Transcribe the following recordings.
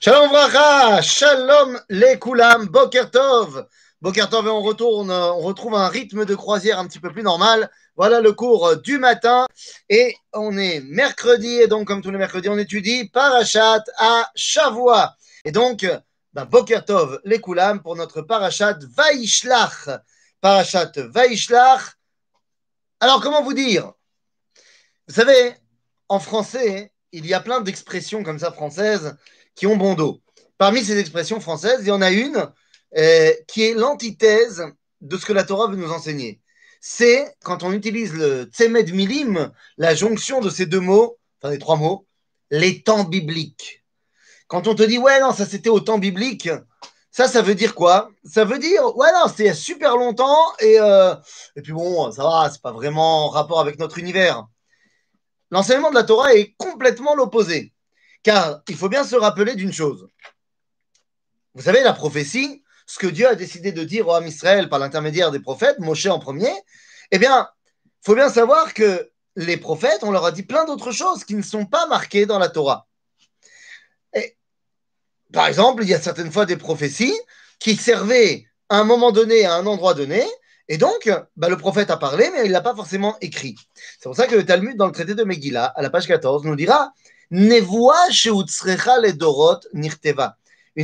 Shalom Vracha, Shalom les Koulam, Boker Tov. Boker Tov et on retourne, on retrouve un rythme de croisière un petit peu plus normal. Voilà le cours du matin et on est mercredi et donc comme tous les mercredis on étudie Parachat à Shavua. Et donc, ben, Boker Tov les Koulam pour notre Parachat Vaishlach. Parachat Vaishlach. Alors comment vous dire? Vous savez, en français, il y a plein d'expressions comme ça françaises qui ont bon dos. Parmi ces expressions françaises, il y en a une euh, qui est l'antithèse de ce que la Torah veut nous enseigner. C'est quand on utilise le tsemed milim, la jonction de ces deux mots, enfin les trois mots, les temps bibliques. Quand on te dit ouais non ça c'était au temps biblique, ça ça veut dire quoi? Ça veut dire ouais non c'était il y a super longtemps et euh, et puis bon ça va c'est pas vraiment en rapport avec notre univers. L'enseignement de la Torah est complètement l'opposé. Car il faut bien se rappeler d'une chose. Vous savez, la prophétie, ce que Dieu a décidé de dire au Ham Israël par l'intermédiaire des prophètes, Moshe en premier, eh bien, il faut bien savoir que les prophètes, on leur a dit plein d'autres choses qui ne sont pas marquées dans la Torah. Et, par exemple, il y a certaines fois des prophéties qui servaient à un moment donné, à un endroit donné, et donc, bah, le prophète a parlé, mais il ne l'a pas forcément écrit. C'est pour ça que le Talmud, dans le traité de Megillah, à la page 14, nous dira. Une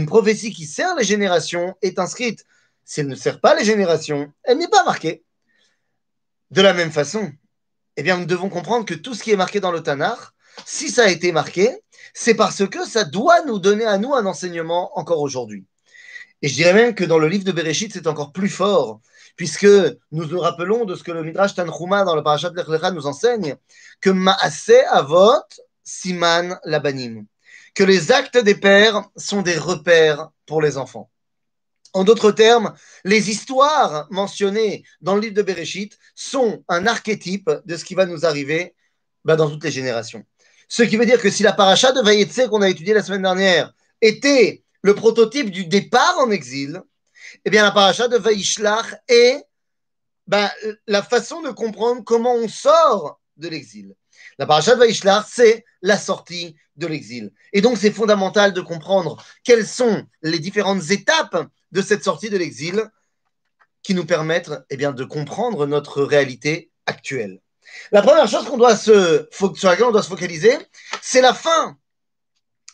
prophétie qui sert les générations est inscrite. Si elle ne sert pas les générations, elle n'est pas marquée. De la même façon, eh bien, nous devons comprendre que tout ce qui est marqué dans le Tanakh, si ça a été marqué, c'est parce que ça doit nous donner à nous un enseignement encore aujourd'hui. Et je dirais même que dans le livre de Bereshit, c'est encore plus fort, puisque nous nous rappelons de ce que le Midrash Tanchuma dans le Parashat Lech nous enseigne, que Maaseh Avot Siman Labanim, que les actes des pères sont des repères pour les enfants. En d'autres termes, les histoires mentionnées dans le livre de Bereshit sont un archétype de ce qui va nous arriver bah, dans toutes les générations. Ce qui veut dire que si la paracha de Vayetse qu'on a étudiée la semaine dernière était le prototype du départ en exil, eh bien la paracha de Vaishlach est bah, la façon de comprendre comment on sort de l'exil. La paracha de Vaishlach, c'est la sortie de l'exil. Et donc, c'est fondamental de comprendre quelles sont les différentes étapes de cette sortie de l'exil qui nous permettent eh bien, de comprendre notre réalité actuelle. La première chose qu'on doit se, sur laquelle on doit se focaliser, c'est la fin.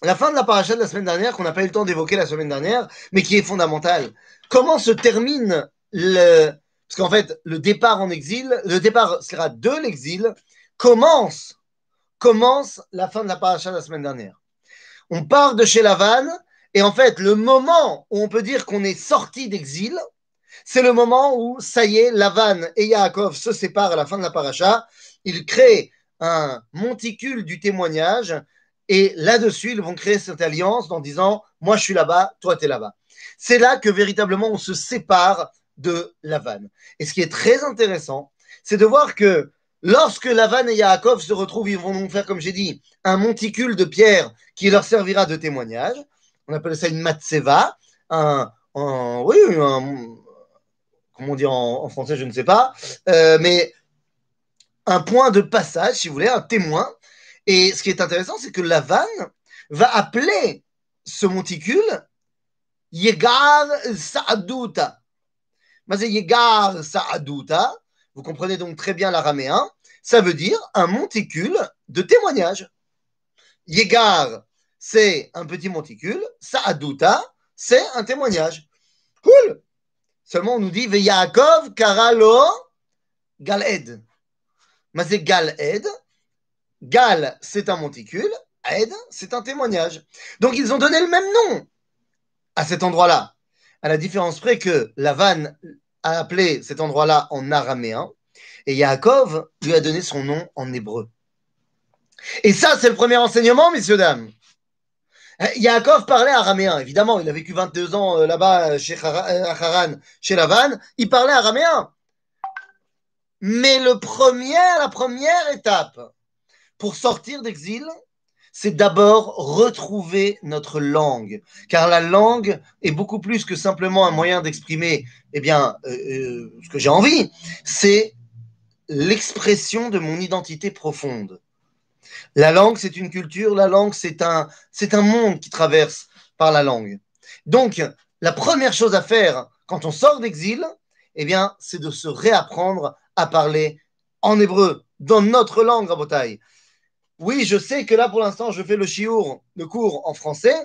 La fin de la paracha de la semaine dernière, qu'on n'a pas eu le temps d'évoquer la semaine dernière, mais qui est fondamentale. Comment se termine le. Parce qu'en fait, le départ en exil, le départ sera de l'exil, commence la fin de la paracha de la semaine dernière. On part de chez Lavan, et en fait, le moment où on peut dire qu'on est sorti d'exil, c'est le moment où, ça y est, Lavan et Yaakov se séparent à la fin de la paracha. Ils créent un monticule du témoignage, et là-dessus, ils vont créer cette alliance en disant Moi, je suis là-bas, toi, tu es là-bas. C'est là que véritablement on se sépare de Lavan. Et ce qui est très intéressant, c'est de voir que Lorsque Lavan et Yaakov se retrouvent, ils vont donc faire, comme j'ai dit, un monticule de pierre qui leur servira de témoignage. On appelle ça une matseva, un, oui, un, comment on dit en, français, je ne sais pas, euh, mais un point de passage, si vous voulez, un témoin. Et ce qui est intéressant, c'est que Lavan va appeler ce monticule Yegar Sa'aduta. Yegar Sa'aduta, vous comprenez donc très bien l'araméen, ça veut dire un monticule de témoignage. Yegar, c'est un petit monticule. Sa'aduta, c'est un témoignage. Cool. Seulement, on nous dit Yaakov Karalo Galed. Mais c'est Galed. Gal, c'est un monticule. Ed, c'est un témoignage. Donc, ils ont donné le même nom à cet endroit-là. À la différence près que la vanne a appelé cet endroit-là en araméen, et Yaakov lui a donné son nom en hébreu. Et ça, c'est le premier enseignement, messieurs, dames. Yaakov parlait araméen, évidemment, il a vécu 22 ans euh, là-bas chez euh, Haran, chez Lavan, il parlait araméen. Mais le premier, la première étape pour sortir d'exil, c'est d'abord retrouver notre langue. Car la langue est beaucoup plus que simplement un moyen d'exprimer eh bien, euh, euh, ce que j'ai envie. C'est l'expression de mon identité profonde. La langue, c'est une culture, la langue, c'est un, c'est un monde qui traverse par la langue. Donc, la première chose à faire quand on sort d'exil, eh bien, c'est de se réapprendre à parler en hébreu, dans notre langue, Rabotai. Oui, je sais que là, pour l'instant, je fais le chiour, le cours en français,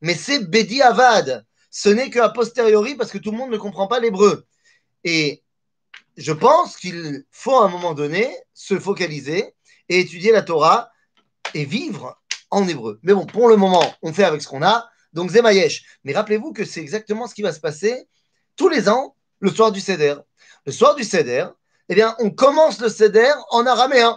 mais c'est Bedi Avad. Ce n'est qu'à posteriori parce que tout le monde ne comprend pas l'hébreu. Et je pense qu'il faut à un moment donné se focaliser et étudier la Torah et vivre en hébreu. Mais bon, pour le moment, on fait avec ce qu'on a. Donc Zemayesh. Mais rappelez-vous que c'est exactement ce qui va se passer tous les ans, le soir du Seder. Le soir du Seder, eh bien, on commence le Seder en araméen.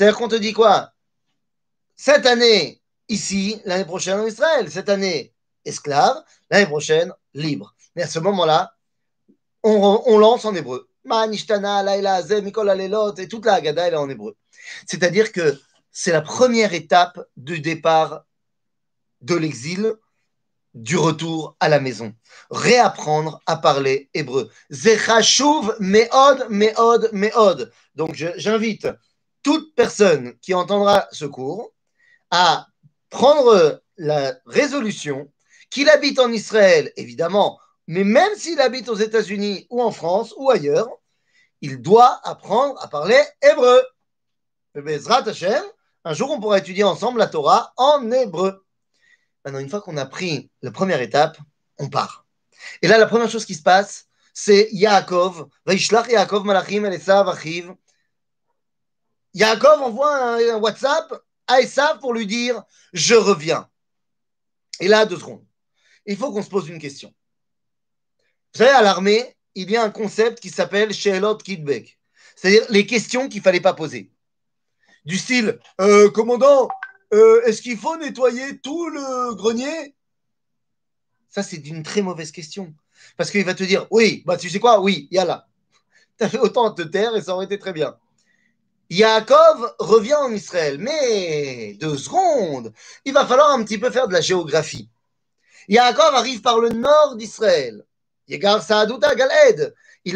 C'est-à-dire qu'on te dit quoi? Cette année, ici, l'année prochaine en Israël. Cette année, esclave, l'année prochaine, libre. Mais à ce moment-là, on, lance en hébreu. Et toute la Haggadah, est en hébreu. C'est-à-dire que c'est la première étape du départ de l'exil, du retour à la maison. Réapprendre à parler hébreu. Zechashuv meod, meod, meod. Donc j'invite toute personne qui entendra ce cours à prendre la résolution qu'il habite en Israël, évidemment, mais même s'il habite aux États-Unis ou en France ou ailleurs, il doit apprendre à parler hébreu. un jour on pourra étudier ensemble la Torah en hébreu. Maintenant, une fois qu'on a pris la première étape, on part. Et là, la première chose qui se passe, c'est Yaakov. Vaishlach Yaakov Malachim El Esav Achiv. Yaakov envoie un, WhatsApp à Esav pour lui dire Je reviens. Et là, deux secondes. Il faut qu'on se pose une question. Vous savez, à l'armée, il y a un concept qui s'appelle Sheelot Kidbeck, c'est-à-dire les questions qu'il ne fallait pas poser. Du style, euh, commandant, euh, est-ce qu'il faut nettoyer tout le grenier? Ça, c'est une très mauvaise question. Parce qu'il va te dire, oui, bah tu sais quoi, oui, y a là. Tu as fait autant de te taire et ça aurait été très bien. Yaakov revient en Israël, mais deux secondes, il va falloir un petit peu faire de la géographie. Yaakov arrive par le nord d'Israël. Il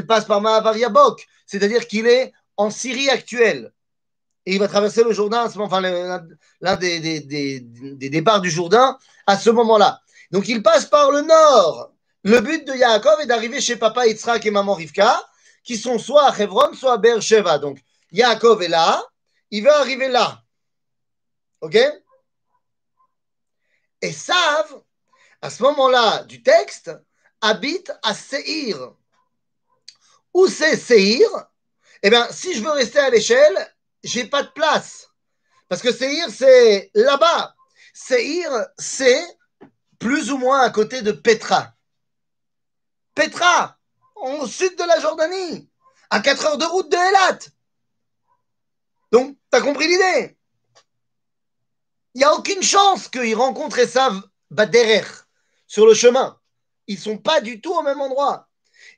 passe par Mahavar Yabok, c'est-à-dire qu'il est en Syrie actuelle. Et il va traverser le Jourdain, enfin l'un des, des, des, des, départs du Jourdain à ce moment-là. Donc il passe par le nord. Le but de Yaakov est d'arriver chez papa Yitzhak et maman Rivka, qui sont soit à Hebron, soit à Beersheba. Donc Yaakov est là, il veut arriver là. Ok? Et savent, à ce moment-là du texte, habite à Seir. Où c'est Seir Eh bien, si je veux rester à l'échelle, j'ai pas de place. Parce que Seir, c'est là-bas. Seir, c'est plus ou moins à côté de Petra. Petra, au sud de la Jordanie, à 4 heures de route de Elat. Donc, tu compris l'idée? Il n'y a aucune chance qu'il rencontre Esav Baderer sur le chemin ils sont pas du tout au même endroit.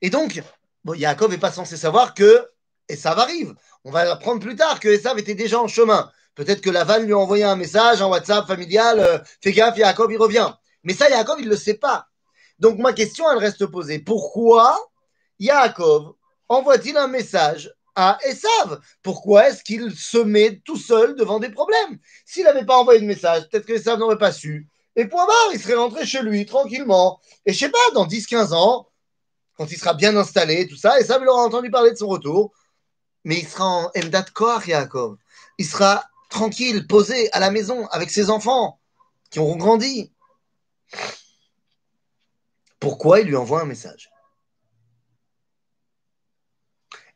Et donc, Yaakov n'est pas censé savoir que ça arrive. On va apprendre plus tard que Esav était déjà en chemin. Peut-être que Lavan lui a envoyé un message en WhatsApp familial, euh, fais gaffe, Yaakov, il revient. Mais ça, Yaakov, il ne le sait pas. Donc ma question, elle reste posée. Pourquoi Yaakov envoie-t-il un message à Esav Pourquoi est-ce qu'il se met tout seul devant des problèmes S'il n'avait pas envoyé de message, peut-être que Esav n'aurait pas su. Et point barre, il serait rentré chez lui tranquillement. Et je sais pas, dans 10-15 ans, quand il sera bien installé, tout ça, ça, il aura entendu parler de son retour. Mais il sera en Emdat Koach, Yaakov. Il sera tranquille, posé à la maison avec ses enfants qui auront grandi. Pourquoi il lui envoie un message?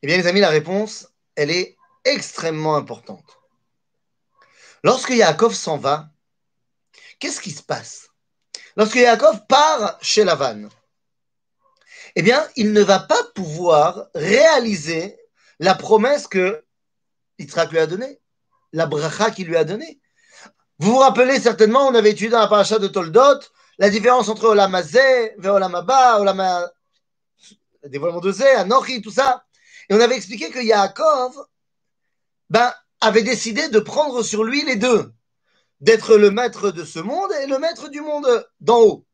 Eh bien, les amis, la réponse, elle est extrêmement importante. Lorsque Yaakov s'en va, qu'est-ce qui se passe? Lorsque Yaakov part chez Lavan, eh bien, il ne va pas pouvoir réaliser la promesse que Yitzhak lui a donnée, la bracha qu'il lui a donnée. Vous vous rappelez certainement, on avait étudié dans la paracha de Toldot, la différence entre Olam Zé, Olam Abba, Olam dévoilement de Zé, Anochi, tout ça. Et on avait expliqué que Yaakov ben, avait décidé de prendre sur lui les deux, d'être le maître de ce monde et le maître du monde d'en haut.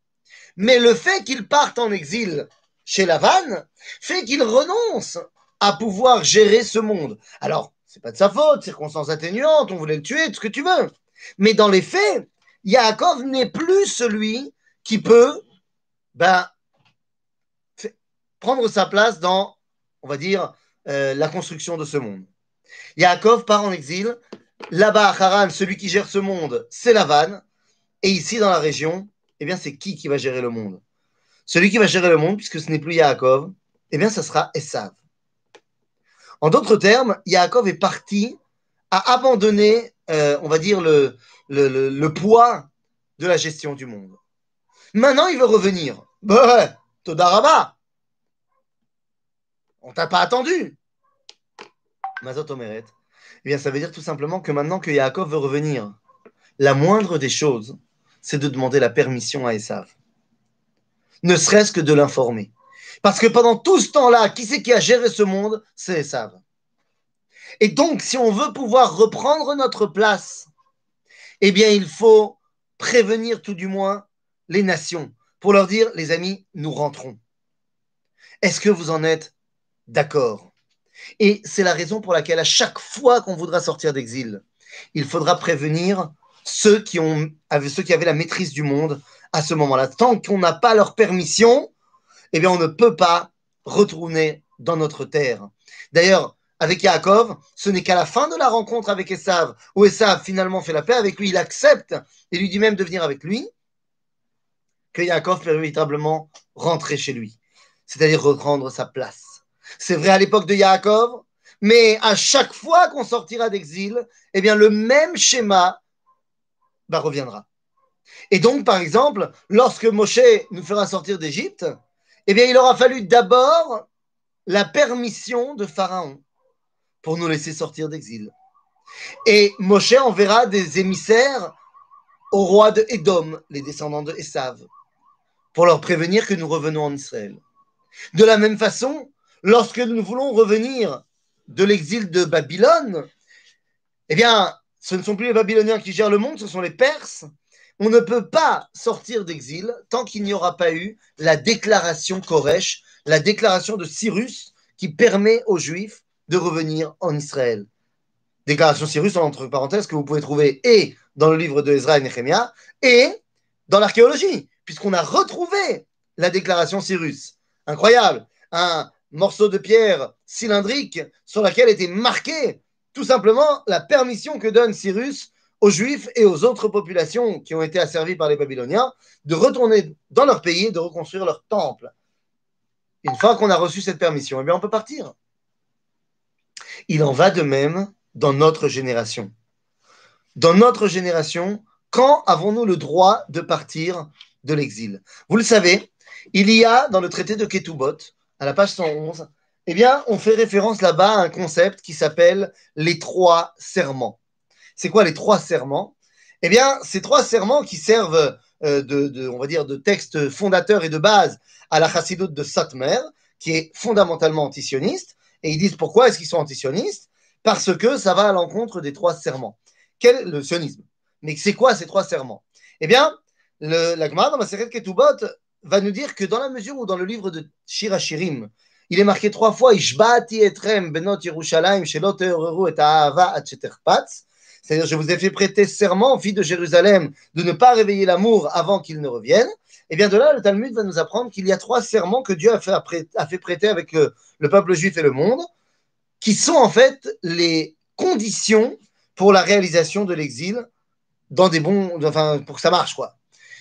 Mais le fait qu'il parte en exil chez Lavan fait qu'il renonce à pouvoir gérer ce monde. Alors, c'est pas de sa faute, circonstances atténuantes, on voulait le tuer, tout ce que tu veux. Mais dans les faits, Yaakov n'est plus celui qui peut ben, prendre sa place dans, on va dire, euh, la construction de ce monde. Yaakov part en exil. Là-bas, à Haran, celui qui gère ce monde, c'est Lavan. Et ici, dans la région, eh bien, c'est qui qui va gérer le monde? Celui qui va gérer le monde, puisque ce n'est plus Yaakov, eh bien, ce sera Esav. En d'autres termes, Yaakov est parti à abandonner, euh, on va dire, le, le, poids de la gestion du monde. Maintenant, il veut revenir. Bah, Todaraba. On t'a pas attendu. Mazot Omeret. Eh bien, ça veut dire tout simplement que maintenant que Yaakov veut revenir, la moindre des choses, c'est de demander la permission à Esav. Ne serait-ce que de l'informer. Parce que pendant tout ce temps-là, qui c'est qui a géré ce monde? C'est Esav. Et donc, si on veut pouvoir reprendre notre place, eh bien, il faut prévenir tout du moins les nations pour leur dire, les amis, nous rentrons. Est-ce que vous en êtes d'accord Et c'est la raison pour laquelle à chaque fois qu'on voudra sortir d'exil, il faudra prévenir ceux qui, avaient la maîtrise du monde à ce moment-là. Tant qu'on n'a pas leur permission, eh bien, on ne peut pas retourner dans notre terre. D'ailleurs, avec Yaakov, ce n'est qu'à la fin de la rencontre avec Esav, où Esav finalement fait la paix avec lui, il accepte et lui dit même de venir avec lui, que Yaakov peut véritablement rentrer chez lui, c'est-à-dire reprendre sa place. C'est vrai à l'époque de Yaakov, mais à chaque fois qu'on sortira d'exil, eh bien le même schéma bah, reviendra. Et donc, par exemple, lorsque Moshe nous fera sortir d'Égypte, eh bien, il aura fallu d'abord la permission de Pharaon pour nous laisser sortir d'exil. Et Moshe enverra des émissaires au roi de Édom, les descendants de Esav, pour leur prévenir que nous revenons en Israël. De la même façon, lorsque nous voulons revenir de l'exil de Babylone, eh bien, ce ne sont plus les Babyloniens qui gèrent le monde, ce sont les Perses. On ne peut pas sortir d'exil tant qu'il n'y aura pas eu la déclaration Koresh, la déclaration de Cyrus qui permet aux Juifs de revenir en Israël. Déclaration Cyrus, entre parenthèses, que vous pouvez trouver et dans le livre de Ezra et Nehemiah et dans l'archéologie, puisqu'on a retrouvé la déclaration Cyrus. Incroyable. Morceau de pierre cylindrique sur laquelle était marqué tout simplement la permission que donne Cyrus aux Juifs et aux autres populations qui ont été asservies par les Babyloniens de retourner dans leur pays et de reconstruire leur temple. Une fois qu'on a reçu cette permission, eh bien on peut partir. Il en va de même dans notre génération. Dans notre génération, quand avons-nous le droit de partir de l'exil? Vous le savez, il y a dans le traité de Ketubot, à la page 111, eh bien, on fait référence là-bas à un concept qui s'appelle les trois serments. C'est quoi les trois serments? Eh bien, ces trois serments qui servent euh, de, on va dire, de texte fondateur et de base à la chassidoute de Satmer, qui est fondamentalement antisioniste. Et ils disent pourquoi est-ce qu'ils sont antisionistes? Parce que ça va à l'encontre des trois serments. Quel le sionisme? Mais c'est quoi ces trois serments? Eh bien, le, la Gemara dans ma série Ketubot va nous dire que dans la mesure où dans le livre de Shirachirim, il est marqué trois fois Ishbati etrem benot Yerushalayim shelo et ahava C'est-à-dire, je vous ai fait prêter serment, fille de Jérusalem, de ne pas réveiller l'amour avant qu'il ne revienne. Et eh bien de là, le Talmud va nous apprendre qu'il y a trois serments que Dieu a fait, a fait prêter avec le, le, peuple juif et le monde, qui sont en fait les conditions pour la réalisation de l'exil dans des bons, enfin, pour que ça marche, quoi.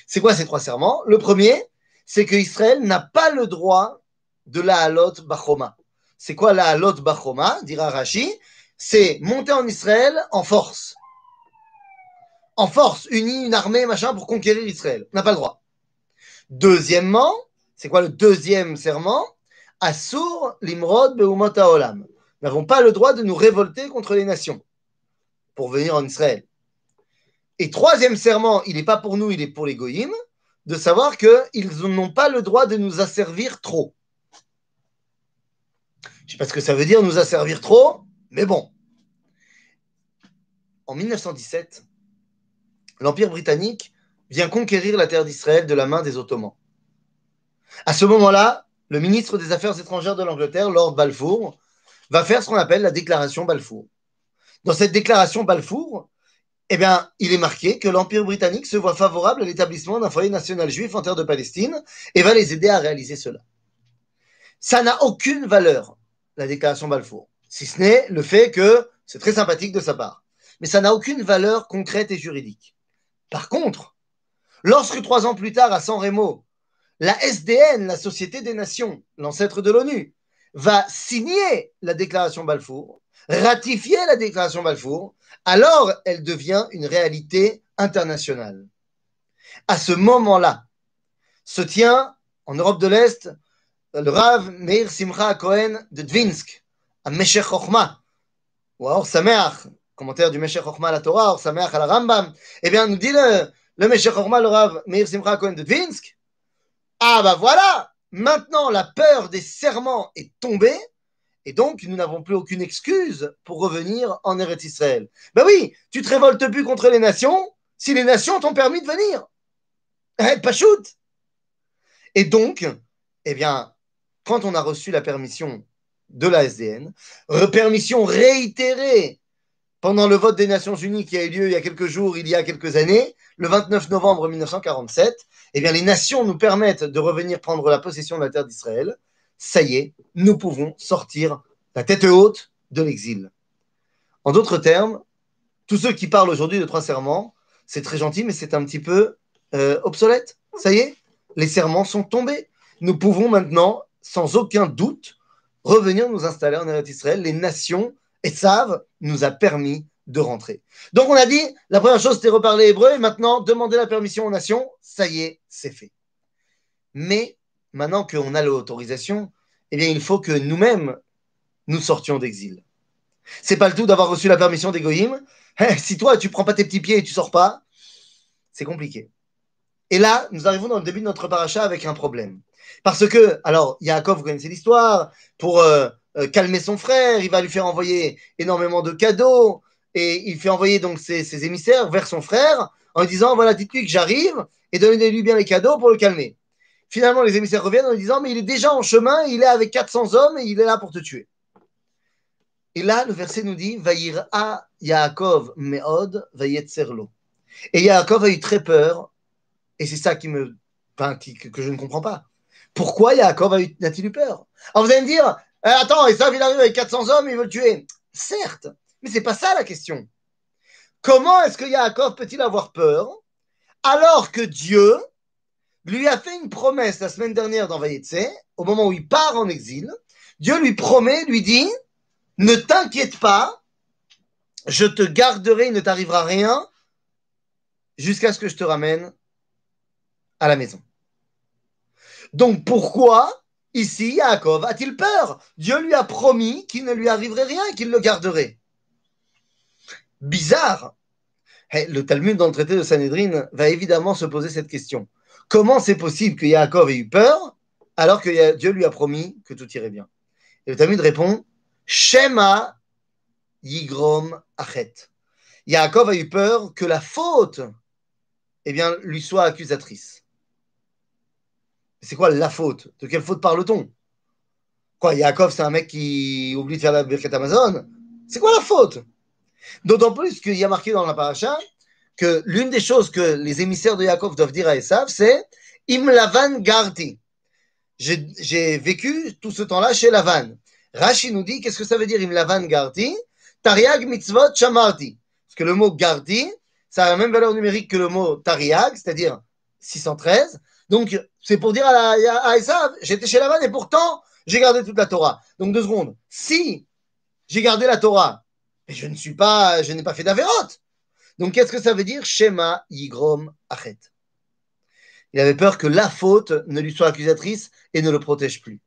C'est quoi ces trois serments? Le premier, c'est que Israël n'a pas le droit de la halot bachoma. C'est quoi la halot bachoma dira Rashi? C'est monter en Israël en force. En force, unie, une armée, machin, pour conquérir Israël. On n'a pas le droit. Deuxièmement, c'est quoi le deuxième serment? Assur limrod beumot haolam. Nous n'avons pas le droit de nous révolter contre les nations pour venir en Israël. Et troisième serment, il n'est pas pour nous, il est pour les goyim. De savoir qu'ils n'ont pas le droit de nous asservir trop. Je ne sais pas ce que ça veut dire nous asservir trop, mais bon. En 1917, l'Empire britannique vient conquérir la terre d'Israël de la main des Ottomans. À ce moment-là, le ministre des Affaires étrangères de l'Angleterre, Lord Balfour, va faire ce qu'on appelle la déclaration Balfour. Dans cette déclaration Balfour, eh bien, il est marqué que l'Empire britannique se voit favorable à l'établissement d'un foyer national juif en terre de Palestine et va les aider à réaliser cela. Ça n'a aucune valeur, la déclaration Balfour, si ce n'est le fait que c'est très sympathique de sa part. Mais ça n'a aucune valeur concrète et juridique. Par contre, lorsque trois ans plus tard, à San Remo, la SDN, la Société des Nations, l'ancêtre de l'ONU, va signer la déclaration Balfour, ratifier la déclaration Balfour, alors elle devient une réalité internationale. À ce moment-là, se tient en Europe de l'Est le Rav Meir Simcha Cohen de Dvinsk, à Meshech Chochma, ou à Or commentaire du Meshech Chochma à la Torah, Or Sameach à la Rambam. Eh bien, nous dit le, le Meshech le Rav Meir Simcha Cohen de Dvinsk, ah bah voilà, maintenant la peur des serments est tombée, et donc, nous n'avons plus aucune excuse pour revenir en Eretz Israël. Ben oui, tu te révoltes plus contre les nations si les nations t'ont permis de venir. Eh, pas shoot. Et donc, eh bien, quand on a reçu la permission de la SDN, permission réitérée pendant le vote des Nations Unies qui a eu lieu il y a quelques jours, il y a quelques années, le 29 novembre 1947, eh bien, les nations nous permettent de revenir prendre la possession de la terre d'Israël ça y est, nous pouvons sortir la tête haute de l'exil. En d'autres termes, tous ceux qui parlent aujourd'hui de trois serments, c'est très gentil, mais c'est un petit peu euh, obsolète. Ça y est, les serments sont tombés. Nous pouvons maintenant, sans aucun doute, revenir nous installer en Israël. Les nations, et savent, nous a permis de rentrer. Donc on a dit, la première chose c'était reparler hébreu, et maintenant demander la permission aux nations, ça y est, c'est fait. Mais maintenant qu'on a l'autorisation, eh bien, il faut que nous-mêmes, nous sortions d'exil. C'est pas le tout d'avoir reçu la permission des eh, si toi, tu prends pas tes petits pieds et tu sors pas, c'est compliqué. Et là, nous arrivons dans le début de notre paracha avec un problème. Parce que, alors, Yaakov, vous connaissez l'histoire, pour euh, calmer son frère, il va lui faire envoyer énormément de cadeaux, et il fait envoyer donc ses, émissaires vers son frère en lui disant, voilà, dites-lui que j'arrive, et donnez-lui bien les cadeaux pour le calmer. Finalement, les émissaires reviennent en disant Mais il est déjà en chemin, il est avec 400 hommes et il est là pour te tuer. Et là, le verset nous dit a Yaakov meod vayetzerlo. Et Yaakov a eu très peur, et c'est ça qui me, que, je ne comprends pas. Pourquoi Yaakov a-t-il eu peur? Alors vous allez me dire Attends, et ça, il arrive avec 400 hommes, il veut tuer. Certes, mais c'est pas ça la question. Comment est-ce que Yaakov peut-il avoir peur alors que Dieu lui a fait une promesse la semaine dernière dans Vayetse, au moment où il part en exil? Dieu lui promet, lui dit, ne t'inquiète pas, je te garderai, il ne t'arrivera rien jusqu'à ce que je te ramène à la maison. Donc pourquoi ici Yaakov a-t-il peur? Dieu lui a promis qu'il ne lui arriverait rien et qu'il le garderait. Bizarre. Le Talmud dans le traité de Sanhedrin va évidemment se poser cette question. Comment c'est possible que Yaakov ait eu peur alors que Dieu lui a promis que tout irait bien? Et le Talmud répond Shema Yigrom Achet. Yaakov a eu peur que la faute eh bien, lui soit accusatrice. C'est quoi la faute? De quelle faute parle-t-on? Quoi, Yaakov, c'est un mec qui oublie de faire la Birkat Amazon? C'est quoi la faute? D'autant plus qu'il y a marqué dans la paracha que l'une des choses que les émissaires de Yaakov doivent dire à Esav, c'est Im Lavan. J'ai vécu tout ce temps-là chez Lavan. Rashi nous dit qu'est-ce que ça veut dire Im Lavan Tariag mitzvot shamarti. Parce que le mot Garti, ça a la même valeur numérique que le mot Tariag, c'est-à-dire 613. Donc, c'est pour dire à, Esav, j'étais chez Lavan et pourtant, j'ai gardé toute la Torah. Donc, deux secondes. Si j'ai gardé la Torah, mais je ne suis pas, je n'ai pas fait d'avérote. Donc, qu'est-ce que ça veut dire? Shema Yigrom Achet. Il avait peur que la faute ne lui soit accusatrice et ne le protège plus. Et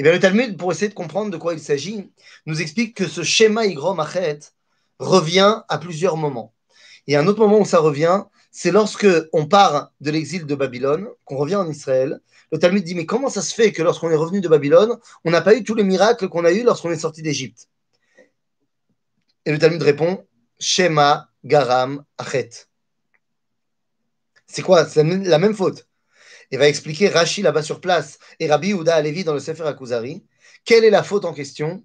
eh bien, le Talmud, pour essayer de comprendre de quoi il s'agit, nous explique que ce Shema Yigrom Achet revient à plusieurs moments. Et un autre moment où ça revient, c'est lorsque on part de l'exil de Babylone, qu'on revient en Israël. Le Talmud dit Mais comment ça se fait que lorsqu'on est revenu de Babylone, on n'a pas eu tous les miracles qu'on a eu lorsqu'on est sorti d'Égypte? Et le Talmud répond Shema, Garam, Achet. C'est quoi? C'est la même faute. Il va expliquer Rashi là-bas sur place et Rabbi Ouda Alevi dans le Sefer Akuzari. Quelle est la faute en question?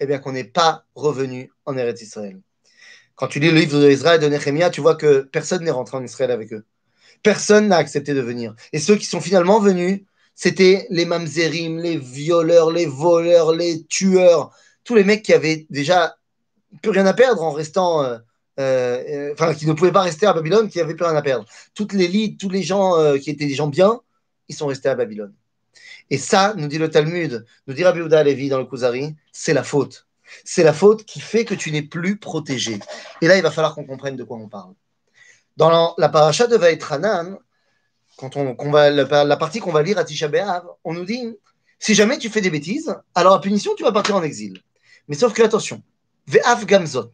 Eh bien, qu'on n'est pas revenu en Eretz Israël. Quand tu lis le livre d'Israël de Nehemiah, tu vois que personne n'est rentré en Israël avec eux. Personne n'a accepté de venir. Et ceux qui sont finalement venus, c'était les mamzerim, les violeurs, les voleurs, les tueurs, tous les mecs qui avaient déjà plus rien à perdre en restant, euh, euh, enfin, qui ne pouvaient pas rester à Babylone, qui n'avaient plus rien à perdre. Toutes les lits, tous les gens euh, qui étaient des gens bien, ils sont restés à Babylone. Et ça, nous dit le Talmud, nous dit Rabbi Uda Levi dans le Kuzari, c'est la faute. C'est la faute qui fait que tu n'es plus protégé. Et là, il va falloir qu'on comprenne de quoi on parle. Dans la, paracha de Vaetranan, quand on, va, la, partie qu'on va lire à Tisha B'Av, on nous dit si jamais tu fais des bêtises, alors à punition, tu vas partir en exil. Mais sauf que, attention, Ve'av Gamzot,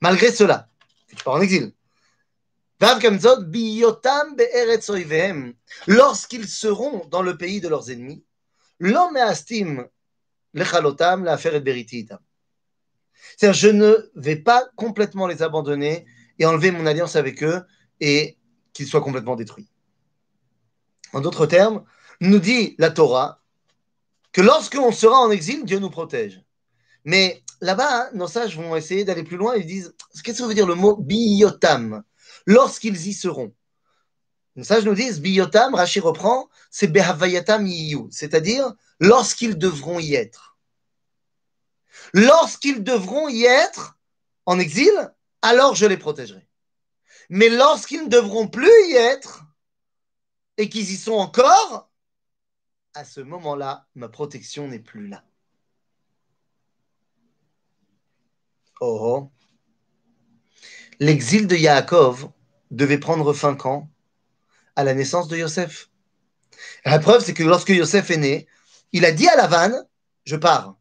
malgré cela, tu pars en exil. Lorsqu'ils seront dans le pays de leurs ennemis, l'homme astim Lechalotam, la C'est-à-dire, je ne vais pas complètement les abandonner et enlever mon alliance avec eux et qu'ils soient complètement détruits. En d'autres termes, nous dit la Torah que lorsque on sera en exil, Dieu nous protège. Mais là-bas, hein, nos sages vont essayer d'aller plus loin. Ils disent qu'est-ce que veut dire le mot biotam Lorsqu'ils y seront. Nos sages nous disent biotam, Rashi reprend, c'est behavayatam c'est-à-dire lorsqu'ils devront y être. Lorsqu'ils devront y être en exil, alors je les protégerai. Mais lorsqu'ils ne devront plus y être et qu'ils y sont encore, à ce moment-là, ma protection n'est plus là. Oh, oh. L'exil de Yaakov devait prendre fin quand? À la naissance de Yosef. La preuve, c'est que lorsque Yosef est né, il a dit à la vanne, je pars.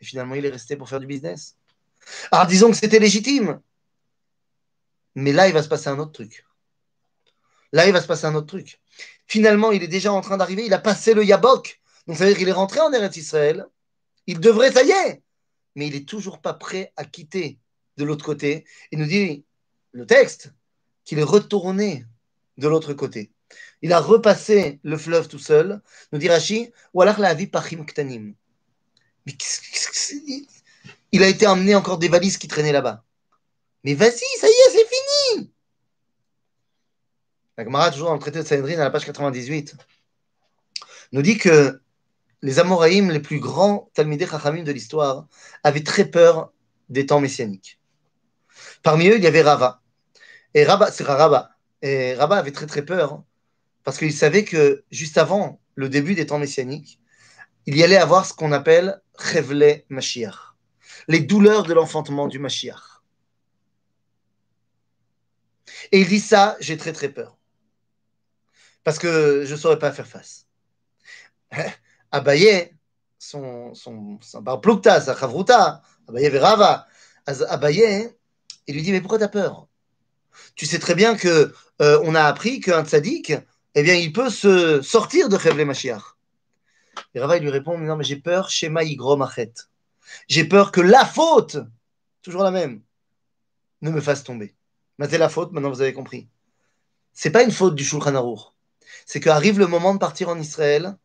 Et finalement, il est resté pour faire du business. Alors disons que c'était légitime. Mais là, il va se passer un autre truc. Là, il va se passer un autre truc. Finalement, il est déjà en train d'arriver. Il a passé le Yabok. Donc, ça veut dire qu'il est rentré en Eretz Israël. Il devrait, ça y est. Mais il n'est toujours pas prêt à quitter de l'autre côté. Il nous dit, le texte, qu'il est retourné de l'autre côté il a repassé le fleuve tout seul, nous dit Rashi, ou alors la vie pachim ktanim. Mais il a été emmené encore des valises qui traînaient là-bas. Mais vas-y, ça y est, c'est fini. La Gemara, toujours dans le traité de Sanhedrin, à la page 98, nous dit que les Amoraïm, les plus grands Talmidei Chachamim de l'histoire, avaient très peur des temps messianiques. Parmi eux, il y avait Rava. Et Rava, c'est Rava. Et Rava avait très très peur parce qu'il savait que juste avant le début des temps messianiques, il y allait avoir ce qu'on appelle Chevle Mashiach, les douleurs de l'enfantement du Mashiach. Et il dit ça, j'ai très très peur, parce que je ne saurais pas faire face. Abaye, son, son, sa chavruta, Abaye verava, Abaye, il lui dit, mais pourquoi tu as peur? Tu sais très bien que euh, on a appris qu'un tzaddik, eh bien, il peut se sortir de Chevle Mashiach. Et Rava, lui répond, non, mais j'ai peur, Shema Yigrom Achet. J'ai peur que la faute, toujours la même, ne me fasse tomber. c'est la faute, maintenant vous avez compris. C'est pas une faute du Shulchan Aruch. C'est qu'arrive le moment de partir en Israël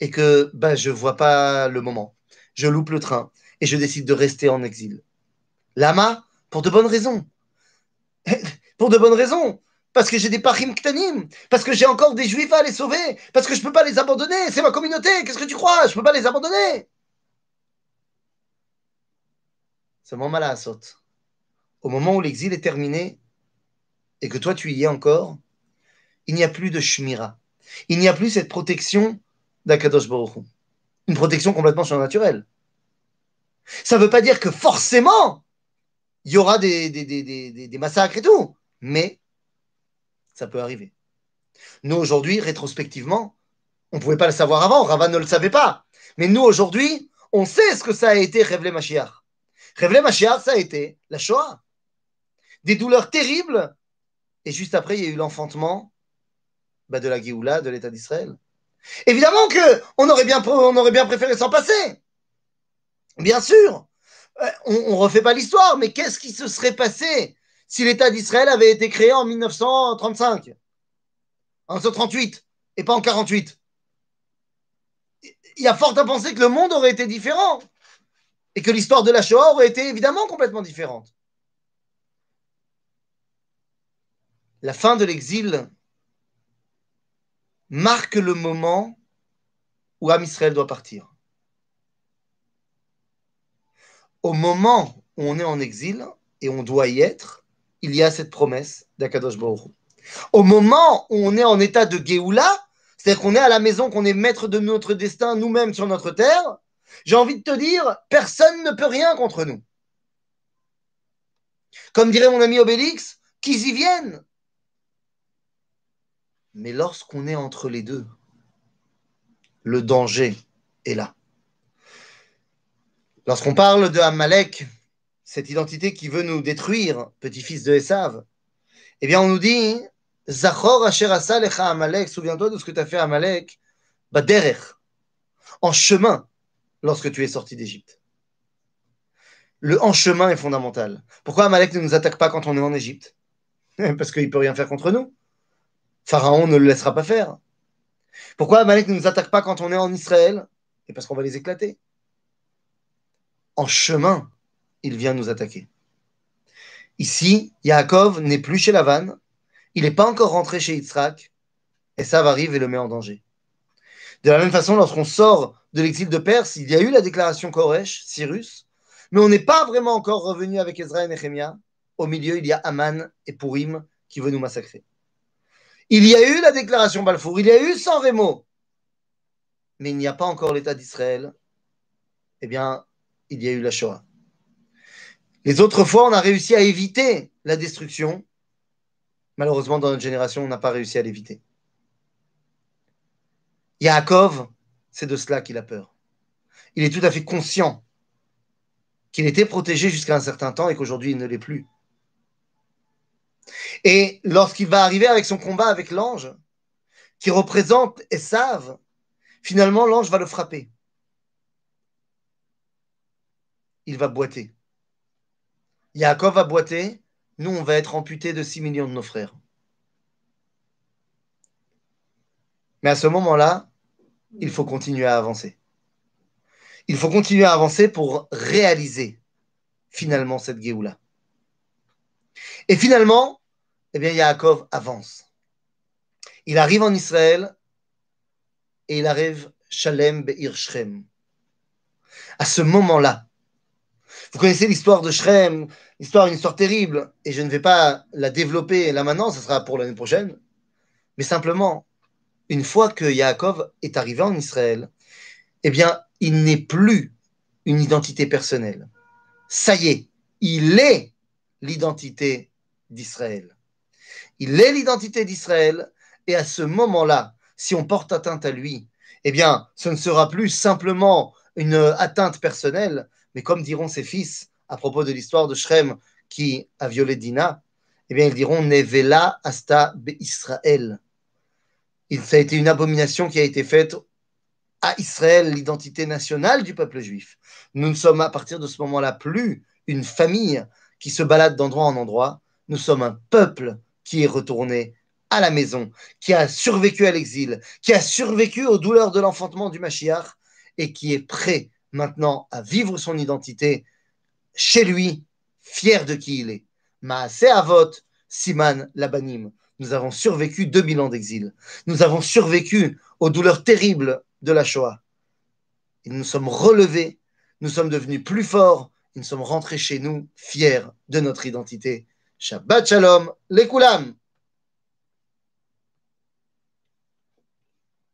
et que ben, je vois pas le moment. Je loupe le train et je décide de rester en exil. Lama, pour de bonnes raisons. pour de bonnes raisons parce que j'ai des parim ktanim, parce que j'ai encore des juifs à les sauver, parce que je ne peux pas les abandonner, c'est ma communauté, qu'est-ce que tu crois? Je ne peux pas les abandonner. Mon mal à saute. Au moment où l'exil est terminé et que toi tu y es encore, il n'y a plus de shmira. Il n'y a plus cette protection d'Akadosh Baruch Une protection complètement surnaturelle. Ça ne veut pas dire que forcément il y aura des massacres et tout, mais ça peut arriver. Nous, aujourd'hui, rétrospectivement, on ne pouvait pas le savoir avant, Rava ne le savait pas. Mais nous, aujourd'hui, on sait ce que ça a été Révélé Mashiach. Révélé Mashiach, ça a été la Shoah. Des douleurs terribles et juste après, il y a eu l'enfantement bah, de la Géoula, de l'État d'Israël. Évidemment qu'on aurait, bien, préféré s'en passer. Bien sûr. Euh, on ne refait pas l'histoire, mais qu'est-ce qui se serait passé si l'État d'Israël avait été créé en 1935 En 1938 et pas en 48 Il y a fort à penser que le monde aurait été différent et que l'histoire de la Shoah aurait été évidemment complètement différente. La fin de l'exil marque le moment où Am Israël doit partir. Au moment où on est en exil et on doit y être, il y a cette promesse d'Akadosh Baruch Au moment où on est en état de Géoula, c'est-à-dire qu'on est à la maison, qu'on est maître de notre destin nous-mêmes sur notre terre, j'ai envie de te dire, personne ne peut rien contre nous. Comme dirait mon ami Obélix, qu'ils y viennent. Mais lorsqu'on est entre les deux, le danger est là. Lorsqu'on parle de Amalek, cette identité qui veut nous détruire, petit-fils de Esav, eh bien on nous dit Zachor Asher Lecha Amalek, souviens-toi de ce que tu as fait à Amalek, Baderer, en chemin, lorsque tu es sorti d'Égypte. Le en chemin est fondamental. Pourquoi Amalek ne nous attaque pas quand on est en Égypte? Parce qu'il ne peut rien faire contre nous. Pharaon ne le laissera pas faire. Pourquoi Amalek ne nous attaque pas quand on est en Israël? Et parce qu'on va les éclater. En chemin, il vient nous attaquer. Ici, Yaakov n'est plus chez Lavan, il n'est pas encore rentré chez Yitzhak, et ça arrive et le met en danger. De la même façon, lorsqu'on sort de l'exil de Perse, il y a eu la déclaration Koresh, Cyrus, mais on n'est pas vraiment encore revenu avec Ezra et Nehemia. Au milieu, il y a Aman et Purim qui veulent nous massacrer. Il y a eu la déclaration Balfour, il y a eu 100 mots, mais il n'y a pas encore l'État d'Israël. Eh bien, il y a eu la Shoah. Les autres fois, on a réussi à éviter la destruction. Malheureusement, dans notre génération, on n'a pas réussi à l'éviter. Yaakov, c'est de cela qu'il a peur. Il est tout à fait conscient qu'il était protégé jusqu'à un certain temps et qu'aujourd'hui, il ne l'est plus. Et lorsqu'il va arriver avec son combat avec l'ange, qui représente Esav, finalement, l'ange va le frapper. Il va boiter. Yaakov va boiter, nous, on va être amputés de 6 millions de nos frères. Mais à ce moment-là, il faut continuer à avancer. Il faut continuer à avancer pour réaliser finalement cette Géoula. Et finalement, eh bien, Yaakov avance. Il arrive en Israël et il arrive Shalem Be'ir Shrem. À ce moment-là, vous connaissez l'histoire de Shrem, l'histoire, une histoire terrible, et je ne vais pas la développer là maintenant, ce sera pour l'année prochaine. Mais simplement, une fois que Yaakov est arrivé en Israël, eh bien, il n'est plus une identité personnelle. Ça y est, il est l'identité d'Israël. Il est l'identité d'Israël, et à ce moment-là, si on porte atteinte à lui, eh bien, ce ne sera plus simplement une atteinte personnelle, mais comme diront ses fils à propos de l'histoire de Shrem qui a violé Dina, eh bien, ils diront Nevela Asta Israël. Ça a été une abomination qui a été faite à Israël, l'identité nationale du peuple juif. Nous ne sommes à partir de ce moment-là plus une famille qui se balade d'endroit en endroit. Nous sommes un peuple qui est retourné à la maison, qui a survécu à l'exil, qui a survécu aux douleurs de l'enfantement du Mashiach et qui est prêt maintenant à vivre son identité chez lui, fier de qui il est. Maase Avot, Siman Labanim. Nous avons survécu 2000 ans d'exil. Nous avons survécu aux douleurs terribles de la Shoah. Et nous sommes relevés, nous sommes devenus plus forts, nous sommes rentrés chez nous fiers de notre identité. Shabbat Shalom, les!